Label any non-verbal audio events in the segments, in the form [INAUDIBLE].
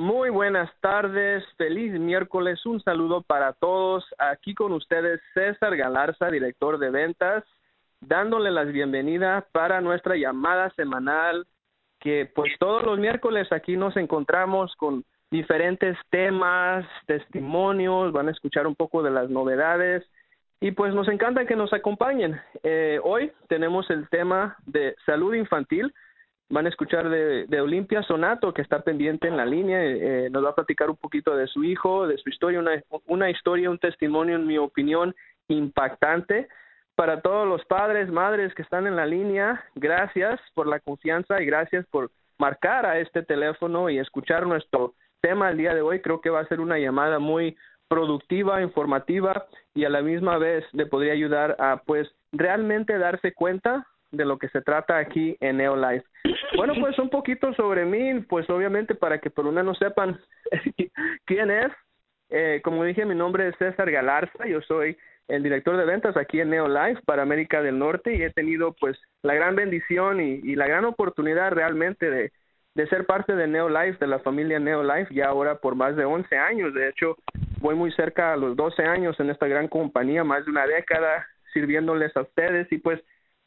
Muy buenas tardes, feliz miércoles, un saludo para todos. Aquí con ustedes César Galarza, director de ventas, dándole las bienvenidas para nuestra llamada semanal que pues todos los miércoles aquí nos encontramos con diferentes temas, testimonios, van a escuchar un poco de las novedades y pues nos encanta que nos acompañen. Eh, hoy tenemos el tema de salud infantil van a escuchar de, de Olimpia Sonato, que está pendiente en la línea, eh, nos va a platicar un poquito de su hijo, de su historia, una, una historia, un testimonio, en mi opinión, impactante. Para todos los padres, madres que están en la línea, gracias por la confianza y gracias por marcar a este teléfono y escuchar nuestro tema el día de hoy. Creo que va a ser una llamada muy productiva, informativa y a la misma vez le podría ayudar a pues realmente darse cuenta de lo que se trata aquí en Neolife. Bueno, pues un poquito sobre mí, pues obviamente para que por lo menos sepan [LAUGHS] quién es. Eh, como dije, mi nombre es César Galarza, yo soy el director de ventas aquí en Neolife para América del Norte y he tenido pues la gran bendición y, y la gran oportunidad realmente de, de ser parte de Neolife, de la familia Neolife, ya ahora por más de 11 años. De hecho, voy muy cerca a los 12 años en esta gran compañía, más de una década sirviéndoles a ustedes y pues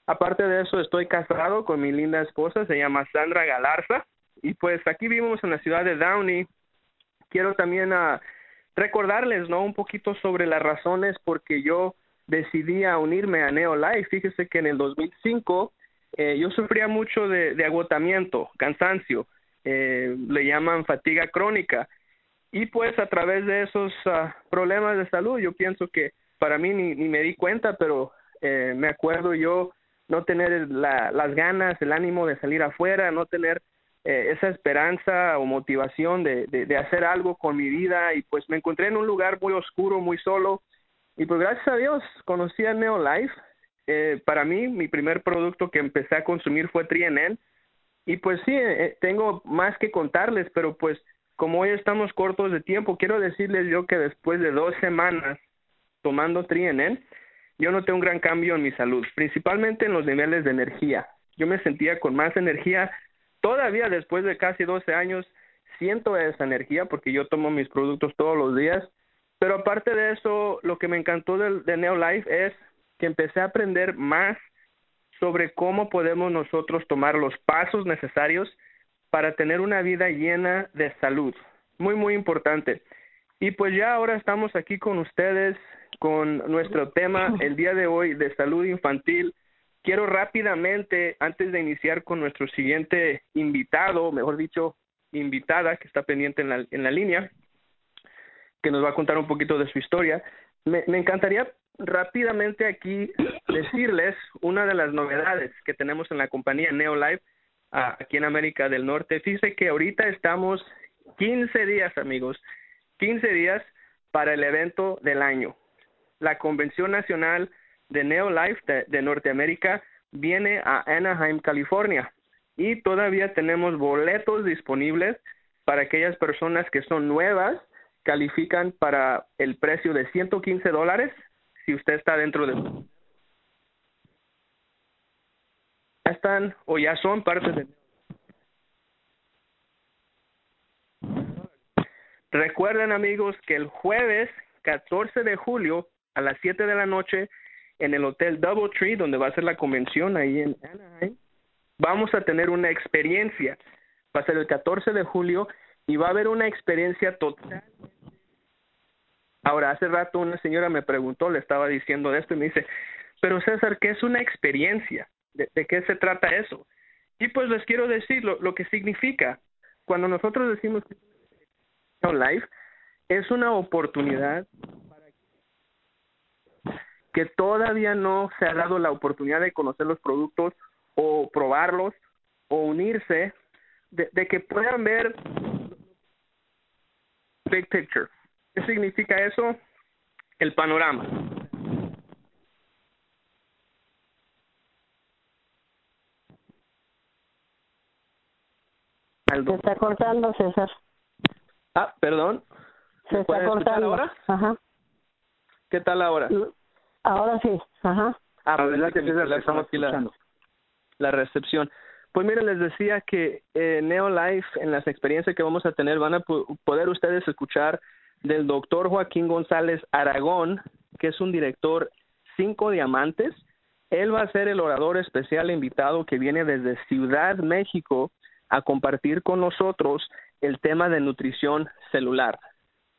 Aparte de eso, estoy casado con mi linda esposa, se llama Sandra Galarza, y pues aquí vivimos en la ciudad de Downey. Quiero también uh, recordarles, ¿no? Un poquito sobre las razones por que yo decidí unirme a Neolife. Fíjese que en el 2005 eh, yo sufría mucho de, de agotamiento, cansancio, eh, le llaman fatiga crónica. Y pues a través de esos uh, problemas de salud, yo pienso que para mí ni, ni me di cuenta, pero eh, me acuerdo yo no tener la, las ganas, el ánimo de salir afuera, no tener eh, esa esperanza o motivación de, de, hacer algo con mi vida. Y pues me encontré en un lugar muy oscuro, muy solo. Y pues gracias a Dios conocí a Neolife. Eh, para mí mi primer producto que empecé a consumir fue Trienel. Y pues sí, eh, tengo más que contarles, pero pues como hoy estamos cortos de tiempo, quiero decirles yo que después de dos semanas tomando Trienel, yo noté un gran cambio en mi salud, principalmente en los niveles de energía. Yo me sentía con más energía. Todavía después de casi 12 años siento esa energía porque yo tomo mis productos todos los días. Pero aparte de eso, lo que me encantó de, de Neolife es que empecé a aprender más sobre cómo podemos nosotros tomar los pasos necesarios para tener una vida llena de salud. Muy, muy importante. Y pues ya ahora estamos aquí con ustedes con nuestro tema el día de hoy de salud infantil. Quiero rápidamente, antes de iniciar con nuestro siguiente invitado, mejor dicho, invitada que está pendiente en la, en la línea, que nos va a contar un poquito de su historia, me, encantaría rápidamente aquí decirles una de las novedades que tenemos en la compañía Neolife aquí en América del Norte. Fíjense que ahorita estamos 15 días, amigos, 15 días para el evento del año la Convención Nacional de Neolife de, de Norteamérica viene a Anaheim, California. Y todavía tenemos boletos disponibles para aquellas personas que son nuevas, califican para el precio de 115 dólares si usted está dentro de... Están o ya son parte de... Recuerden amigos que el jueves 14 de julio a las 7 de la noche en el Hotel Doubletree, donde va a ser la convención ahí en Anaheim. Vamos a tener una experiencia. Va a ser el 14 de julio y va a haber una experiencia total. Ahora, hace rato una señora me preguntó, le estaba diciendo de esto y me dice, pero César, ¿qué es una experiencia? ¿De, qué se trata eso? Y pues les quiero decir lo, lo que significa. Cuando nosotros decimos live, es una oportunidad que todavía no se ha dado la oportunidad de conocer los productos o probarlos o unirse, de, que puedan ver big picture. ¿Qué significa eso? El panorama. Se está cortando, César. Ah, perdón. Se está cortando. ahora? Ajá. ¿Qué tal ahora? Ahora sí, ajá. Ah, pues que estamos aquí la, la recepción. Pues miren, les decía que eh, Neolife, en las experiencias que vamos a tener, van a poder ustedes escuchar del doctor Joaquín González Aragón, que es un director cinco diamantes. Él va a ser el orador especial invitado que viene desde Ciudad México a compartir con nosotros el tema de nutrición celular.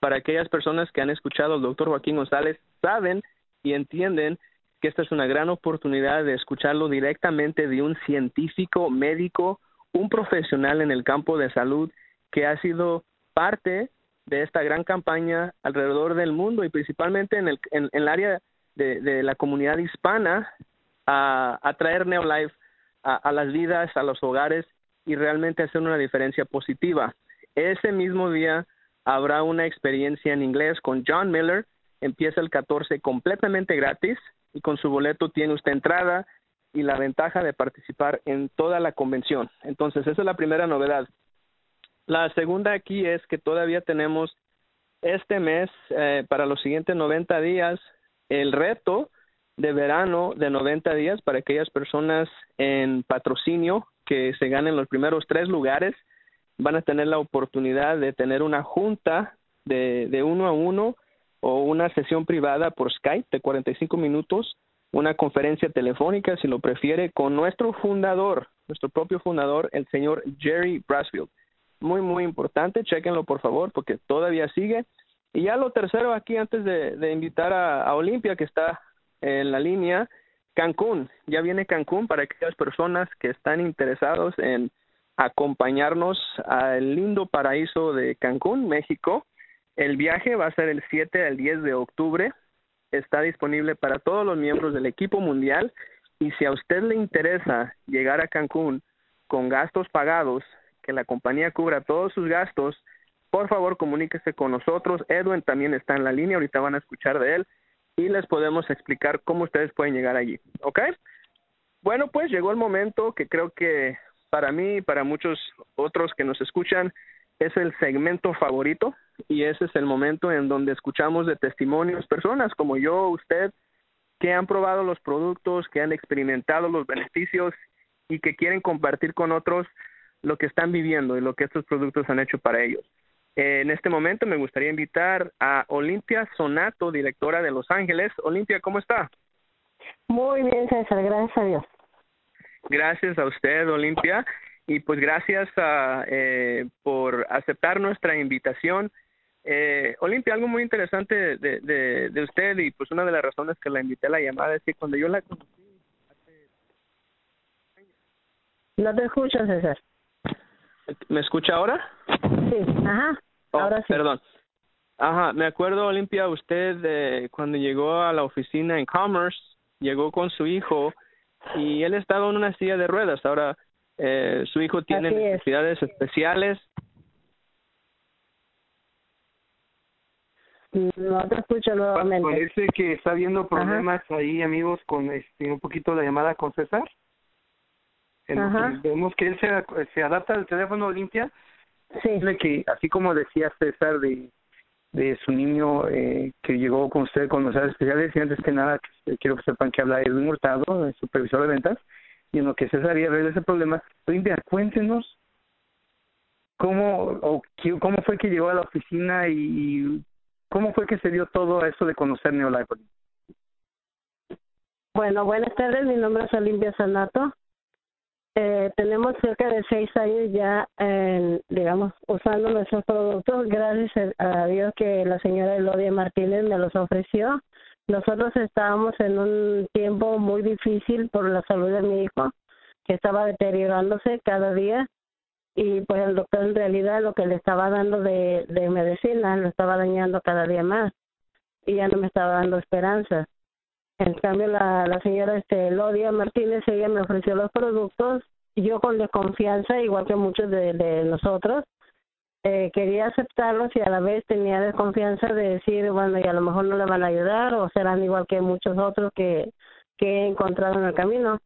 Para aquellas personas que han escuchado al doctor Joaquín González, saben y entienden que esta es una gran oportunidad de escucharlo directamente de un científico, médico, un profesional en el campo de salud que ha sido parte de esta gran campaña alrededor del mundo y principalmente en el, en, el área de, la comunidad hispana a, a traer Neolife a, a las vidas, a los hogares y realmente hacer una diferencia positiva. Ese mismo día habrá una experiencia en inglés con John Miller, empieza el 14 completamente gratis y con su boleto tiene usted entrada y la ventaja de participar en toda la convención. Entonces, esa es la primera novedad. La segunda aquí es que todavía tenemos este mes, eh, para los siguientes 90 días, el reto de verano de 90 días para aquellas personas en patrocinio que se ganen los primeros tres lugares. Van a tener la oportunidad de tener una junta de, de uno a uno o una sesión privada por Skype de 45 minutos, una conferencia telefónica, si lo prefiere, con nuestro fundador, nuestro propio fundador, el señor Jerry Brasfield. Muy, muy importante, chequenlo por favor, porque todavía sigue. Y ya lo tercero aquí, antes de, invitar a, a Olimpia, que está en la línea, Cancún, ya viene Cancún para aquellas personas que están interesados en acompañarnos al lindo paraíso de Cancún, México. El viaje va a ser el 7 al 10 de octubre. Está disponible para todos los miembros del equipo mundial y si a usted le interesa llegar a Cancún con gastos pagados, que la compañía cubra todos sus gastos, por favor comuníquese con nosotros. Edwin también está en la línea, ahorita van a escuchar de él y les podemos explicar cómo ustedes pueden llegar allí. ¿Ok? Bueno, pues llegó el momento que creo que para mí y para muchos otros que nos escuchan es el segmento favorito y ese es el momento en donde escuchamos de testimonios, personas como yo, usted, que han probado los productos, que han experimentado los beneficios y que quieren compartir con otros lo que están viviendo y lo que estos productos han hecho para ellos. En este momento me gustaría invitar a Olimpia Sonato, directora de Los Ángeles. Olimpia, ¿cómo está? Muy bien, César, gracias a Dios. Gracias a usted, Olimpia y pues gracias a, eh, por aceptar nuestra invitación. Eh, Olimpia, algo muy interesante de, de, de, usted y pues una de las razones que la invité a la llamada es que cuando yo la conocí No te escucho, César. ¿Me escucha ahora? Sí, ajá. Oh, ahora sí. Perdón. Ajá, me acuerdo, Olimpia, usted de cuando llegó a la oficina en Commerce, llegó con su hijo y él estaba en una silla de ruedas. Ahora, eh, su hijo tiene necesidades especiales. No te escucho nuevamente. Parece que está habiendo problemas ahí, amigos, con este un poquito la llamada con César. Vemos que él se, se adapta al teléfono limpia. Sí. Que así como decía César de de su niño eh, que llegó con usted con los especiales y antes que nada quiero que sepan que habla Edwin Hurtado, el supervisor de ventas y en lo que César y arregla ese problema, Olimpia, cuéntenos cómo o cómo fue que llegó a la oficina y, cómo fue que se dio todo eso de conocer Neolife. Bueno, buenas tardes, mi nombre es Olimpia Sanato. Eh, tenemos cerca de seis años ya, digamos, usando nuestros productos. Gracias a Dios que la señora Elodia Martínez me los ofreció. Nosotros estábamos en un tiempo muy difícil por la salud de mi hijo, que estaba deteriorándose cada día y pues el doctor en realidad lo que le estaba dando de, de medicina lo estaba dañando cada día más y ya no me estaba dando esperanza. En cambio la, la señora este Lodia Martínez ella me ofreció los productos yo con desconfianza igual que muchos de, de nosotros eh, quería aceptarlos y a la vez tenía desconfianza de decir, bueno, y a lo mejor no le van a ayudar o serán igual que muchos otros que, que he encontrado en el camino.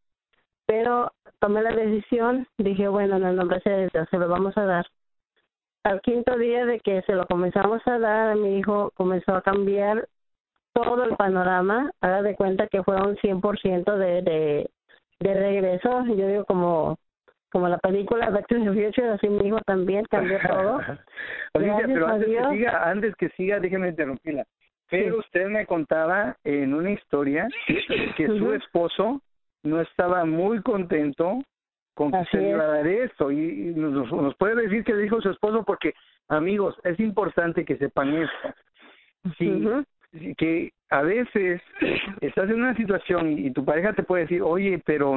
Pero tomé la decisión, dije, bueno, en el nombre de Dios se lo vamos a dar. Al quinto día de que se lo comenzamos a dar, mi hijo comenzó a cambiar todo el panorama. Haga de cuenta que fue un 100% de, de, de regreso. Yo digo como como la película Back to the Future, así mi hijo también cambió todo. Olivia, pero antes que, siga, antes que siga, déjeme interrumpirla. Pero usted me contaba en una historia que su esposo no estaba muy contento con que se iba a dar esto. Y, nos, nos, puede decir que dijo su esposo porque amigos es importante que sepan esto. Sí que a veces [CLEARS THROAT] estás en una situación y tu pareja te puede decir oye pero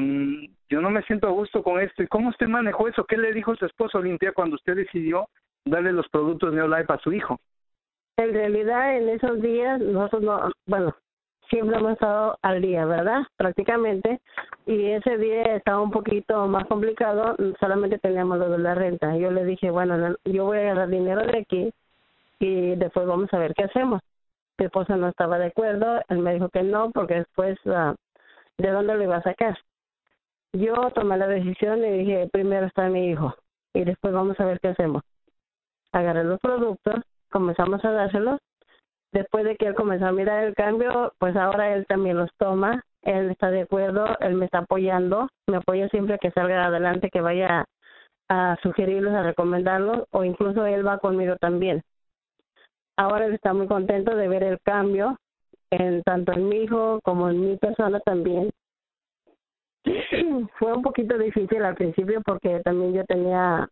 yo no me siento a gusto con esto y cómo usted manejó eso qué le dijo su esposo Olimpia cuando usted decidió darle los productos Neolife a su hijo en realidad en esos días nosotros no bueno siempre hemos estado al día, ¿verdad? Prácticamente. Y ese día estaba un poquito más complicado, solamente teníamos lo de la renta. Yo le dije, bueno, yo voy a agarrar dinero de aquí y después vamos a ver qué hacemos. Mi esposa no estaba de acuerdo, él me dijo que no, porque después, uh, ¿de dónde lo iba a sacar? Yo tomé la decisión y dije, primero está mi hijo y después vamos a ver qué hacemos. Agarré los productos, comenzamos a dárselos después de que él comenzó a mirar el cambio, pues ahora él también los toma, él está de acuerdo, él me está apoyando, me apoya siempre que salga adelante, que vaya a sugerirlos, a recomendarlos, o incluso él va conmigo también. Ahora está muy contento de ver el cambio, en tanto en mi hijo como en mi persona también. [CLEARS THROAT] Fue un poquito difícil al principio porque también yo tenía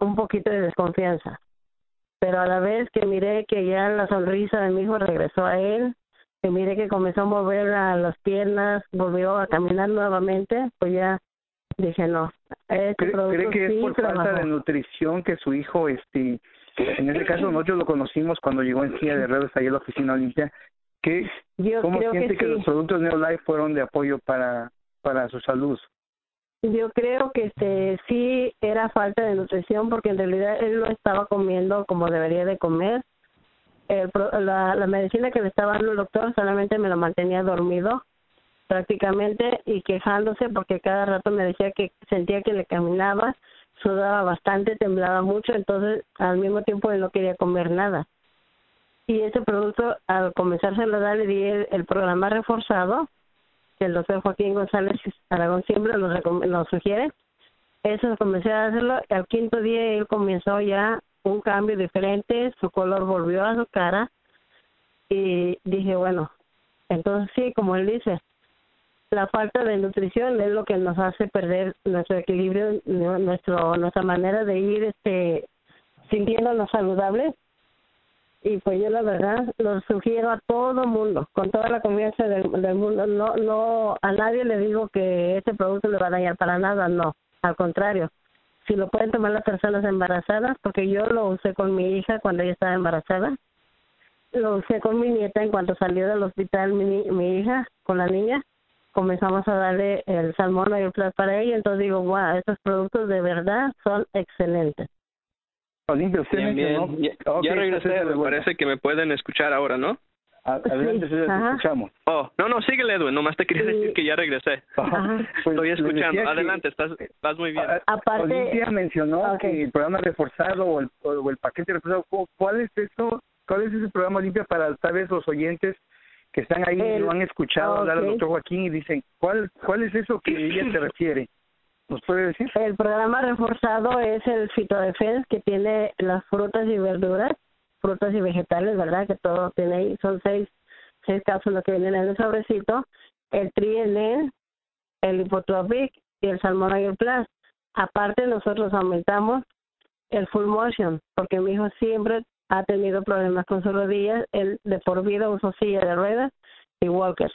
un poquito de desconfianza pero a la vez que miré que ya la sonrisa de mi hijo regresó a él, que miré que comenzó a mover a las piernas, volvió a caminar nuevamente, pues ya dije no. Este ¿Cree, que es por falta de nutrición que su hijo, este, en ese caso nosotros lo conocimos cuando llegó en silla de ruedas ahí a la oficina Olimpia, que ¿cómo siente que, los productos Neolife fueron de apoyo para para su salud? Yo creo que este sí era falta de nutrición porque en realidad él no estaba comiendo como debería de comer. El, la, la medicina que le estaba dando el doctor solamente me lo mantenía dormido prácticamente y quejándose porque cada rato me decía que sentía que le caminaba, sudaba bastante, temblaba mucho, entonces al mismo tiempo él no quería comer nada. Y ese producto al comenzarse a dar le di el programa reforzado el doctor Joaquín González Aragón siempre lo, sugiere. Eso comencé a hacerlo. Al quinto día él comenzó ya un cambio diferente, su color volvió a su cara y dije, bueno, entonces sí, como él dice, la falta de nutrición es lo que nos hace perder nuestro equilibrio, nuestro nuestra manera de ir este sintiéndonos saludables y pues yo la verdad lo sugiero a todo mundo, con toda la confianza del, mundo. No, no, a nadie le digo que este producto le va a dañar para nada, no. Al contrario, si lo pueden tomar las personas embarazadas, porque yo lo usé con mi hija cuando ella estaba embarazada, lo usé con mi nieta en cuanto salió del hospital mi, mi hija con la niña, comenzamos a darle el salmón y el plato para ella, entonces digo, wow, estos productos de verdad son excelentes. Olimpia, usted Ya, regresé, me parece que me pueden escuchar ahora, ¿no? Adelante, sí, escuchamos. Oh, no, no, síguele, Edwin, nomás te quería decir que ya regresé. Pues, Estoy escuchando, adelante, estás, estás muy bien. Aparte, Olimpia mencionó que el programa reforzado o el, o el paquete reforzado, ¿cuál es eso? ¿Cuál es ese programa Olimpia para tal vez los oyentes que están ahí y no han escuchado hablar al doctor Joaquín y dicen, ¿cuál, ¿cuál es eso que ella se refiere? ¿Nos puede decir? El programa reforzado es el Fitodefense que tiene las frutas y verduras, frutas y vegetales, ¿verdad? Que todo tiene ahí, son seis, seis cápsulas que vienen en el sobrecito, el Trienen, el Hipotropic y el Salmon Oil Plus. Aparte nosotros aumentamos el Full Motion, porque mi hijo siempre ha tenido problemas con sus rodillas, él de por vida usó silla de ruedas y walker.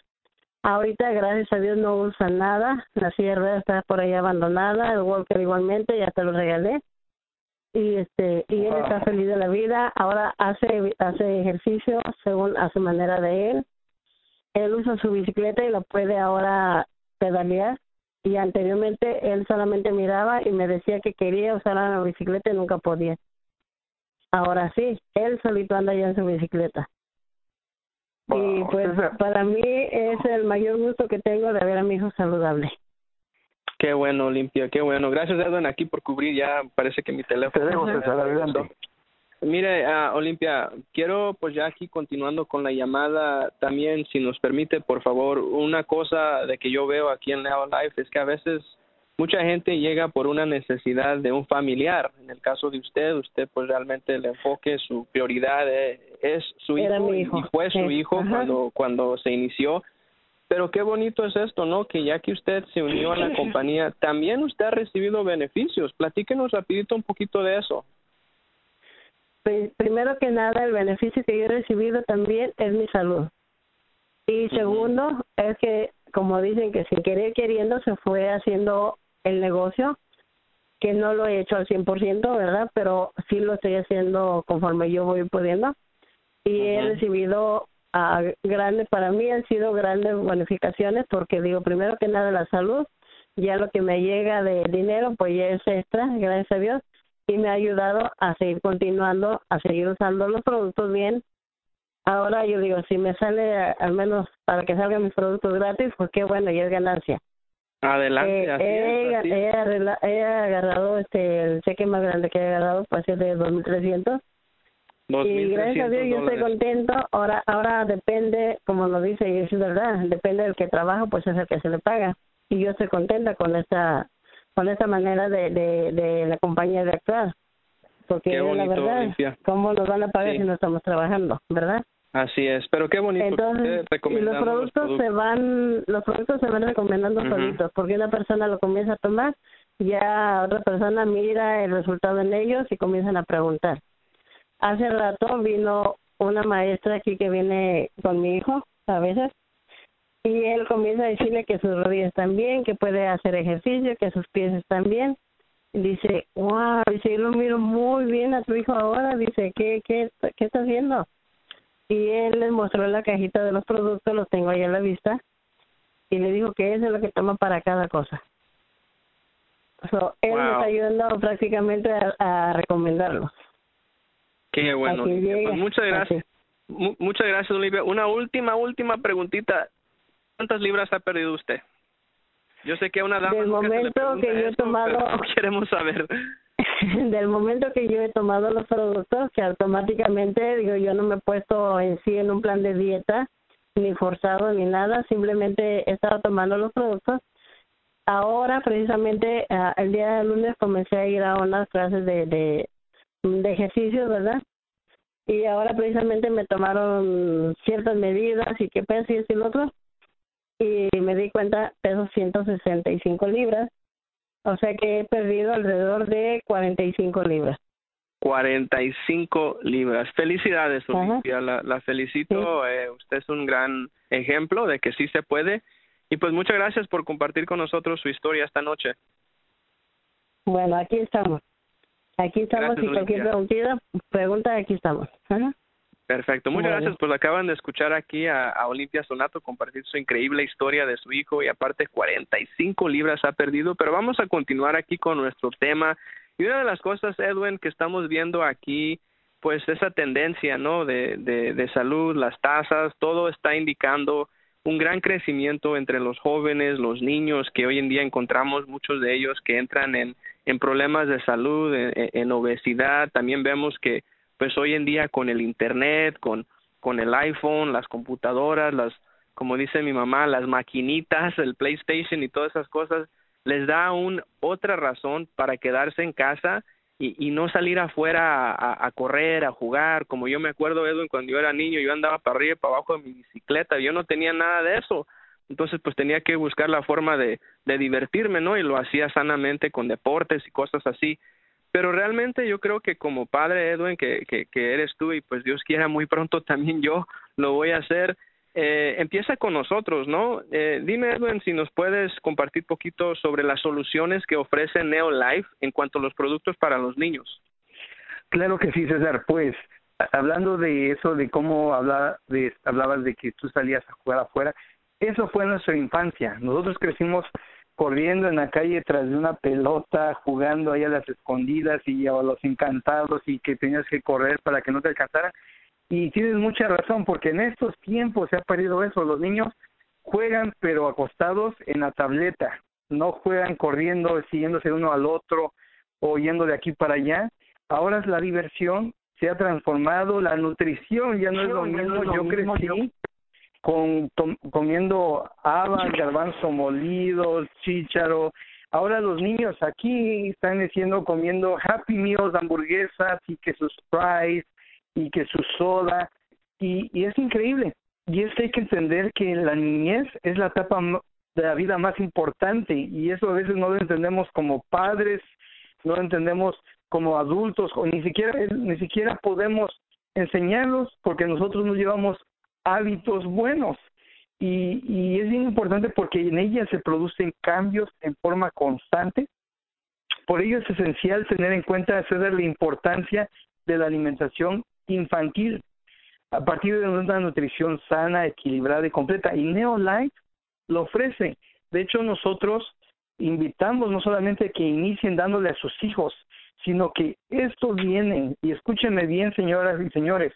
Ahorita, gracias a Dios, no usa nada. La silla de ruedas está por ahí abandonada. El Walker igualmente, ya te lo regalé. Y este y él está feliz de la vida. Ahora hace hace ejercicio según a su manera de él. Él usa su bicicleta y lo puede ahora pedalear. Y anteriormente él solamente miraba y me decía que quería usar la bicicleta y nunca podía. Ahora sí, él solito anda ya en su bicicleta y pues para mí es el mayor gusto que tengo de ver a mi hijo saludable. Qué bueno, Olimpia, qué bueno. Gracias, Edwin, aquí por cubrir. Ya parece que mi teléfono. Mire, uh, Olimpia, quiero pues ya aquí continuando con la llamada también, si nos permite, por favor, una cosa de que yo veo aquí en Leo Life es que a veces mucha gente llega por una necesidad de un familiar. En el caso de usted, usted pues realmente el enfoque, su prioridad es, es su hijo, hijo, y fue su hijo Ajá. cuando cuando se inició. Pero qué bonito es esto, ¿no? Que ya que usted se unió a la compañía, también usted ha recibido beneficios. Platíquenos rapidito un poquito de eso. Pri- primero que nada, el beneficio que yo he recibido también es mi salud. Y segundo, es que, como dicen, que sin querer queriendo se fue haciendo el negocio, que no lo he hecho al 100%, ¿verdad? Pero sí lo estoy haciendo conforme yo voy pudiendo. Y he recibido ah, grandes, para mí han sido grandes bonificaciones, porque digo, primero que nada la salud, ya lo que me llega de dinero, pues ya es extra, gracias a Dios y me ha ayudado a seguir continuando, a seguir usando los productos bien. Ahora yo digo, si me sale a- al menos para que salgan mis productos gratis, pues qué bueno, y es ganancia. Adelante, Eh, así así es. he arregla- he agarrado este el cheque más grande que he agarrado, pues es de 2.300 y gracias a Dios yo estoy 2.300 dólares. contento. Ahora ahora depende, como lo dice, y es verdad, depende del que trabaja, pues es el que se le paga. Y yo estoy contenta con esta con esta manera de, de, de la compañía de actuar. Porque es la bonito, verdad, Olimpia. ¿cómo nos van a pagar Sí. si no estamos trabajando, verdad? Así es, pero qué bonito Entonces, y los productos, se van, los productos se van recomendando solitos, porque una persona lo comienza a tomar, ya otra persona mira el resultado en ellos y comienzan a preguntar. Hace rato vino una maestra aquí que viene con mi hijo, a veces, y él comienza a decirle que sus rodillas están bien, que puede hacer ejercicio, que sus pies están bien. Y dice, wow, dice, yo lo miro muy bien a tu hijo ahora, dice, ¿qué, qué, qué está haciendo? Y él les mostró la cajita de los productos, los tengo ahí a la vista, y le dijo que eso es lo que toma para cada cosa. So, él me Wow. está ayudando prácticamente a, a recomendarlos. Qué bueno, Pues muchas gracias. Mu- muchas gracias, Olivia. Una última, última preguntita. ¿Cuántas libras ha perdido usted? Yo sé que a una dama Del nunca se le momento que yo he tomado- [LAUGHS] queremos saber. [LAUGHS] Del momento que yo he tomado los productos, que automáticamente, digo, yo no me he puesto en sí en un plan de dieta, ni forzado, ni nada, simplemente he estado tomando los productos. Ahora, precisamente, ah, el día de lunes comencé a ir a unas clases de, de, de ejercicio, ¿verdad? Y ahora precisamente me tomaron ciertas medidas y qué peso y esto y lo otro. Y me di cuenta, peso 165 libras. O sea que he perdido alrededor de 45 libras. 45 libras. Felicidades. Olimpia. La, la felicito. Eh, usted es un gran ejemplo de que sí se puede. Y pues muchas gracias por compartir con nosotros su historia esta noche. Bueno, aquí estamos. Aquí estamos Gracias, y cualquier preguntita, pregunta, aquí estamos. Ajá. Perfecto, muchas gracias. Pues acaban de escuchar aquí a, a Olimpia Sonato compartir su increíble historia de su hijo y aparte 45 libras ha perdido, pero vamos a continuar aquí con nuestro tema. Y una de las cosas, Edwin, que estamos viendo aquí, pues esa tendencia, ¿no? De, de, de salud, las tasas, todo está indicando un gran crecimiento entre los jóvenes, los niños, que hoy en día encontramos muchos de ellos que entran en, en problemas de salud, en, en obesidad. También vemos que pues hoy en día con el internet, con con el iPhone, las computadoras, las como dice mi mamá, las maquinitas, el PlayStation y todas esas cosas les da un otra razón para quedarse en casa y, no salir afuera a, a, a correr, a jugar, como yo me acuerdo Edwin cuando yo era niño, yo andaba para arriba y para abajo de mi bicicleta, yo no tenía nada de eso. Entonces, pues tenía que buscar la forma de, de divertirme, ¿no? Y lo hacía sanamente con deportes y cosas así pero realmente yo creo que como padre Edwin que, que, que eres tú y pues Dios quiera muy pronto también yo lo voy a hacer eh, empieza con nosotros no eh, dime Edwin si nos puedes compartir poquito sobre las soluciones que ofrece Neolife en cuanto a los productos para los niños Claro que sí, César. Pues, hablando de eso, de cómo habla, de, hablabas de que tú salías a jugar afuera, eso fue nuestra infancia. Nosotros crecimos corriendo en la calle tras de una pelota, jugando ahí a las escondidas y a los encantados y que tenías que correr para que no te alcanzaran. Y tienes mucha razón, porque en estos tiempos se ha perdido eso. Los niños juegan pero acostados en la tableta, no juegan corriendo, siguiéndose uno al otro o yendo de aquí para allá. Ahora la diversión se ha transformado, la nutrición ya no es lo mismo. Yo crecí con tom- comiendo habas, garbanzo molido, chícharo, Ahora los niños aquí están diciendo comiendo Happy Meals, hamburguesas y que sus fries y que su soda. Y, y es increíble. Y es que hay que entender que la niñez es la etapa de la vida más importante y eso a veces no lo entendemos como padres, no lo entendemos como adultos o ni siquiera ni siquiera podemos enseñarlos porque nosotros no llevamos hábitos buenos y, es bien importante porque en ella se producen cambios en forma constante. Por ello es esencial tener en cuenta hacer la importancia de la alimentación infantil a partir de una nutrición sana, equilibrada y completa. Y Neolife lo ofrece. De hecho, nosotros invitamos no solamente que inicien dándole a sus hijos, sino que estos vienen, y escúchenme bien, señoras y señores,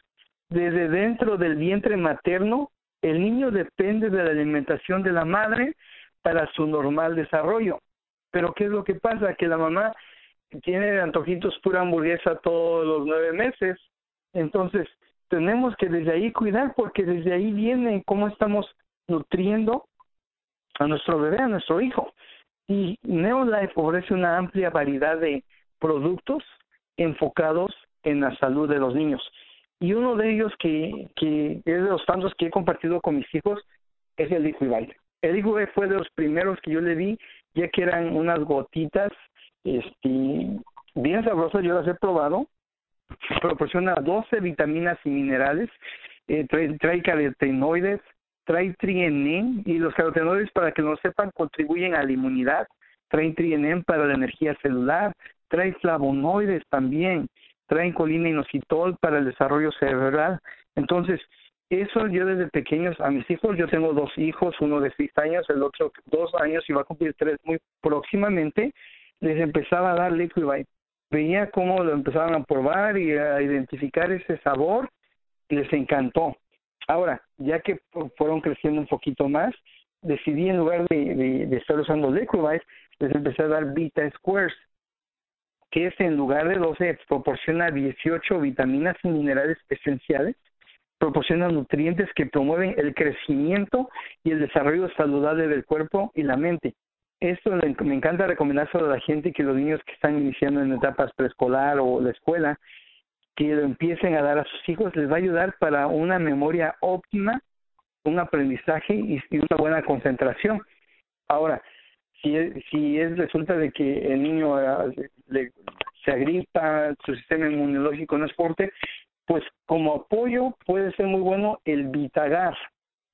desde dentro del vientre materno, el niño depende de la alimentación de la madre para su normal desarrollo. Pero ¿qué es lo que pasa? Que la mamá tiene antojitos pura hamburguesa todos los nueve meses. Entonces, tenemos que desde ahí cuidar porque desde ahí viene cómo estamos nutriendo a nuestro bebé, a nuestro hijo. Y Neolife ofrece una amplia variedad de productos enfocados en la salud de los niños. Y uno de ellos que, que es de los tantos que he compartido con mis hijos es el Liquid El Liquid fue de los primeros que yo le di, ya que eran unas gotitas este, bien sabrosas, yo las he probado. Proporciona 12 vitaminas y minerales, eh, trae, trae carotenoides, trae trienem y los carotenoides para que no sepan contribuyen a la inmunidad, trae trienem para la energía celular, trae flavonoides también, traen colina inositol para el desarrollo cerebral. Entonces, eso yo desde pequeños a mis hijos, yo tengo dos hijos, uno de seis años, el otro dos años y va a cumplir tres muy próximamente, les empezaba a dar Liquid Veía cómo lo empezaban a probar y a identificar ese sabor, les encantó. Ahora, ya que fueron creciendo un poquito más, decidí en lugar de, de, estar usando Liquid les empecé a dar Vita Squares que es en lugar de 12 proporciona 18 vitaminas y minerales esenciales, proporciona nutrientes que promueven el crecimiento y el desarrollo saludable del cuerpo y la mente. Esto me encanta recomendárselo a la gente que los niños que están iniciando en etapas preescolar o la escuela, que lo empiecen a dar a sus hijos, les va a ayudar para una memoria óptima, un aprendizaje y una buena concentración. Ahora, si si es resulta de que el niño ah, le, se agripa, su sistema inmunológico no es fuerte, pues como apoyo puede ser muy bueno el Vitagar.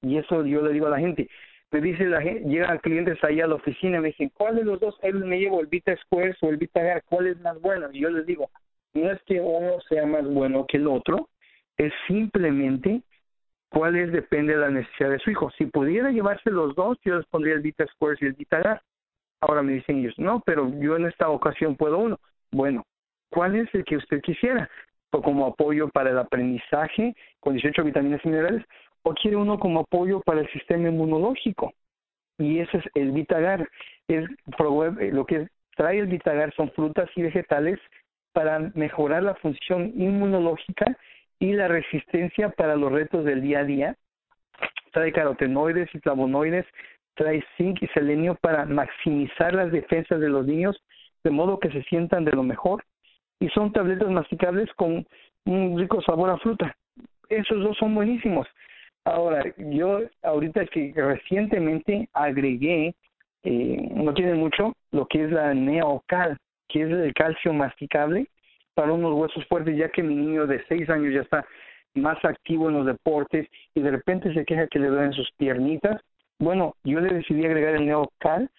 Y eso yo le digo a la gente. Me dice la gente, llegan clientes ahí a la oficina me dicen, ¿cuál de los dos? Él me llevo el Vita Squares o el Vitagar, ¿cuál es más bueno? Y yo les digo, no es que uno sea más bueno que el otro, es simplemente cuál es, depende de la necesidad de su hijo. Si pudiera llevarse los dos, yo les pondría el Vita Squares y el Vitagar. Ahora me dicen ellos, no, pero yo en esta ocasión puedo uno. Bueno, ¿cuál es el que usted quisiera? ¿O como apoyo para el aprendizaje con 18 vitaminas y minerales? ¿O quiere uno como apoyo para el sistema inmunológico? Y ese es el Vitagar. Es, lo que trae el Vitagar son frutas y vegetales para mejorar la función inmunológica y la resistencia para los retos del día a día. Trae carotenoides y flavonoides trae zinc y selenio para maximizar las defensas de los niños de modo que se sientan de lo mejor y son tabletas masticables con un rico sabor a fruta. Esos dos son buenísimos. Ahora, yo ahorita que recientemente agregué, eh, no tiene mucho, lo que es la neocal, que es el calcio masticable para unos huesos fuertes, ya que mi niño de seis años ya está más activo en los deportes y de repente se queja que le duelen sus piernitas bueno, yo le decidí agregar el Neocal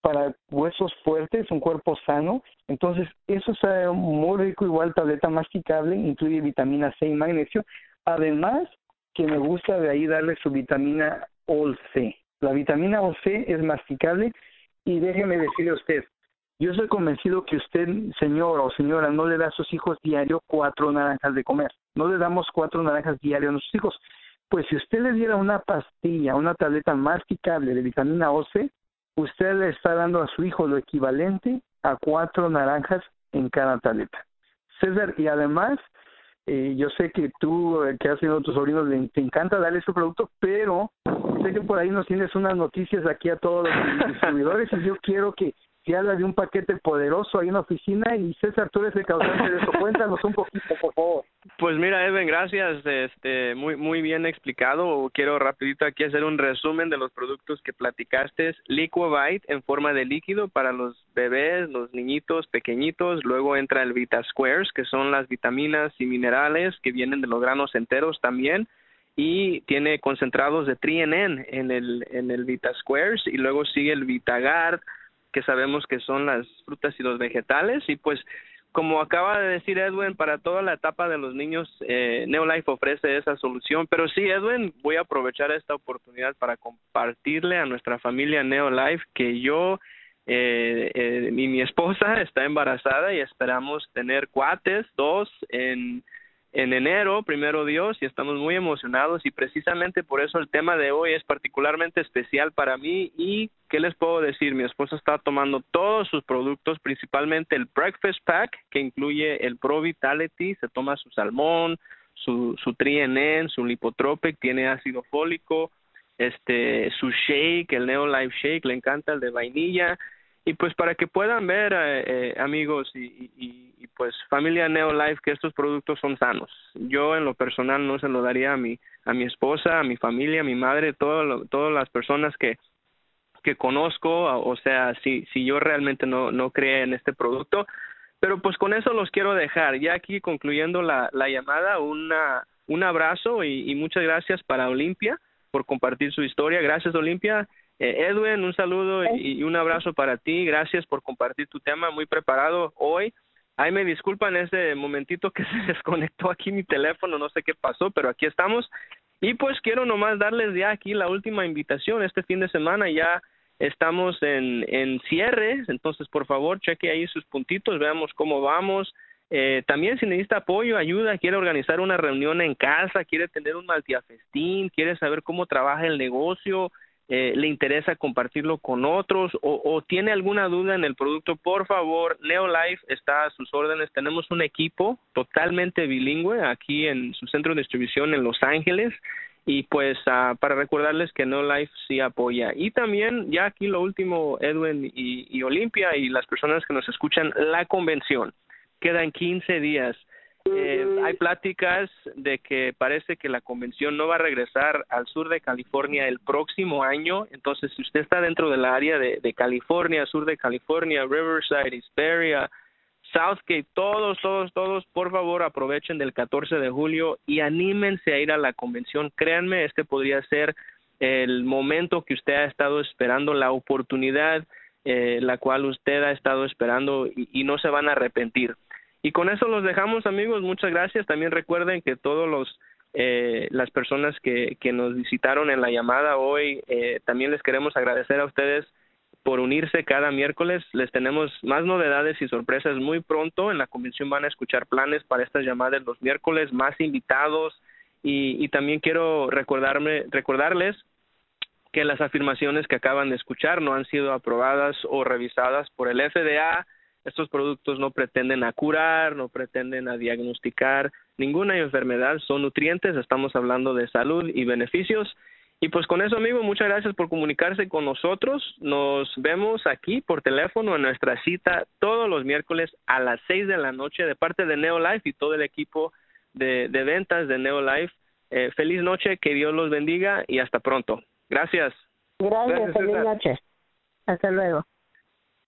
para huesos fuertes, un cuerpo sano. Entonces, eso es muy rico, igual tableta masticable, incluye vitamina C y magnesio. Además, que me gusta de ahí darle su vitamina OC. La vitamina OC es masticable y déjeme decirle a usted, yo soy convencido que usted, señor o señora, no le da a sus hijos diario cuatro naranjas de comer. No le damos cuatro naranjas diario a nuestros hijos. Pues si usted le diera una pastilla, una tableta masticable de vitamina C, usted le está dando a su hijo lo equivalente a cuatro naranjas en cada tableta. César, y además, eh, yo sé que tú, eh, que has tenido a tus sobrinos, te encanta darle su producto, pero sé que por ahí nos tienes unas noticias aquí a todos los [LAUGHS] consumidores y yo quiero que y habla de un paquete poderoso ahí en la oficina y César, tú eres el causante de eso. [LAUGHS] Cuéntanos un poquito, por favor. Pues mira, Evan, gracias. Este, muy muy bien explicado. Quiero rapidito aquí hacer un resumen de los productos que platicaste. Liquivite en forma de líquido para los bebés, los niñitos pequeñitos. Luego entra el Vita Squares, que son las vitaminas y minerales que vienen de los granos enteros también y tiene concentrados de trienen en el en el Vita Squares y luego sigue el VitaGuard que sabemos que son las frutas y los vegetales y pues como acaba de decir Edwin, para toda la etapa de los niños, eh, Neolife ofrece esa solución. Pero sí, Edwin, voy a aprovechar esta oportunidad para compartirle a nuestra familia Neolife que yo eh, eh, y mi esposa está embarazada y esperamos tener cuates, dos en en enero, primero Dios, y estamos muy emocionados y precisamente por eso el tema de hoy es particularmente especial para mí y ¿qué les puedo decir? Mi esposa está tomando todos sus productos, principalmente el Breakfast Pack, que incluye el Pro Vitality, se toma su salmón, su, su Trienen, su Lipotropic, tiene ácido fólico, este, su shake, el Neo Life Shake, le encanta el de vainilla, y pues para que puedan ver eh, eh, amigos y, y, pues familia Neolife que estos productos son sanos. Yo en lo personal no se lo daría a mi a mi esposa a mi familia a mi madre todo todas las personas que que conozco o sea si si yo realmente no no creo en este producto. Pero pues con eso los quiero dejar. Ya aquí concluyendo la la llamada una un abrazo y, y muchas gracias para Olimpia por compartir su historia. Gracias Olimpia eh, Edwin, un saludo y, un abrazo para ti. Gracias por compartir tu tema muy preparado hoy. Ay, me disculpan ese momentito que [LAUGHS] se desconectó aquí mi teléfono, no sé qué pasó, pero aquí estamos. Y pues quiero nomás darles ya aquí la última invitación. Este fin de semana ya estamos en, en cierre, entonces por favor cheque ahí sus puntitos, veamos cómo vamos. Eh, también si necesita apoyo, ayuda, quiere organizar una reunión en casa, quiere tener un multiafestín, quiere saber cómo trabaja el negocio, eh, le interesa compartirlo con otros o, tiene alguna duda en el producto, por favor, Neolife está a sus órdenes. Tenemos un equipo totalmente bilingüe aquí en su centro de distribución en Los Ángeles y pues uh, para recordarles que Neolife sí apoya. Y también, ya aquí lo último, Edwin y, y Olimpia y las personas que nos escuchan, la convención. Quedan 15 días eh, hay pláticas de que parece que la convención no va a regresar al sur de California el próximo año. Entonces, si usted está dentro del área de, de California, sur de California, Riverside, Hesperia, Southgate, todos, todos, todos, por favor aprovechen del 14 de julio y anímense a ir a la convención. Créanme, este podría ser el momento que usted ha estado esperando, la oportunidad eh, la cual usted ha estado esperando y, y no se van a arrepentir. Y con eso los dejamos, amigos. Muchas gracias. También recuerden que todos los eh, las personas que, que nos visitaron en la llamada hoy, eh, también les queremos agradecer a ustedes por unirse cada miércoles. Les tenemos más novedades y sorpresas muy pronto. En la convención van a escuchar planes para estas llamadas los miércoles, más invitados y, y también quiero recordarme, recordarles que las afirmaciones que acaban de escuchar no han sido aprobadas o revisadas por el FDA estos productos no pretenden a curar, no pretenden a diagnosticar ninguna enfermedad, son nutrientes, estamos hablando de salud y beneficios. Y pues con eso, amigo, muchas gracias por comunicarse con nosotros. Nos vemos aquí por teléfono en nuestra cita todos los miércoles a las seis de la noche de parte de Neolife y todo el equipo de, de ventas de Neolife. Eh, feliz noche, que Dios los bendiga y hasta pronto. Gracias. Gracias, feliz noche. Hasta luego.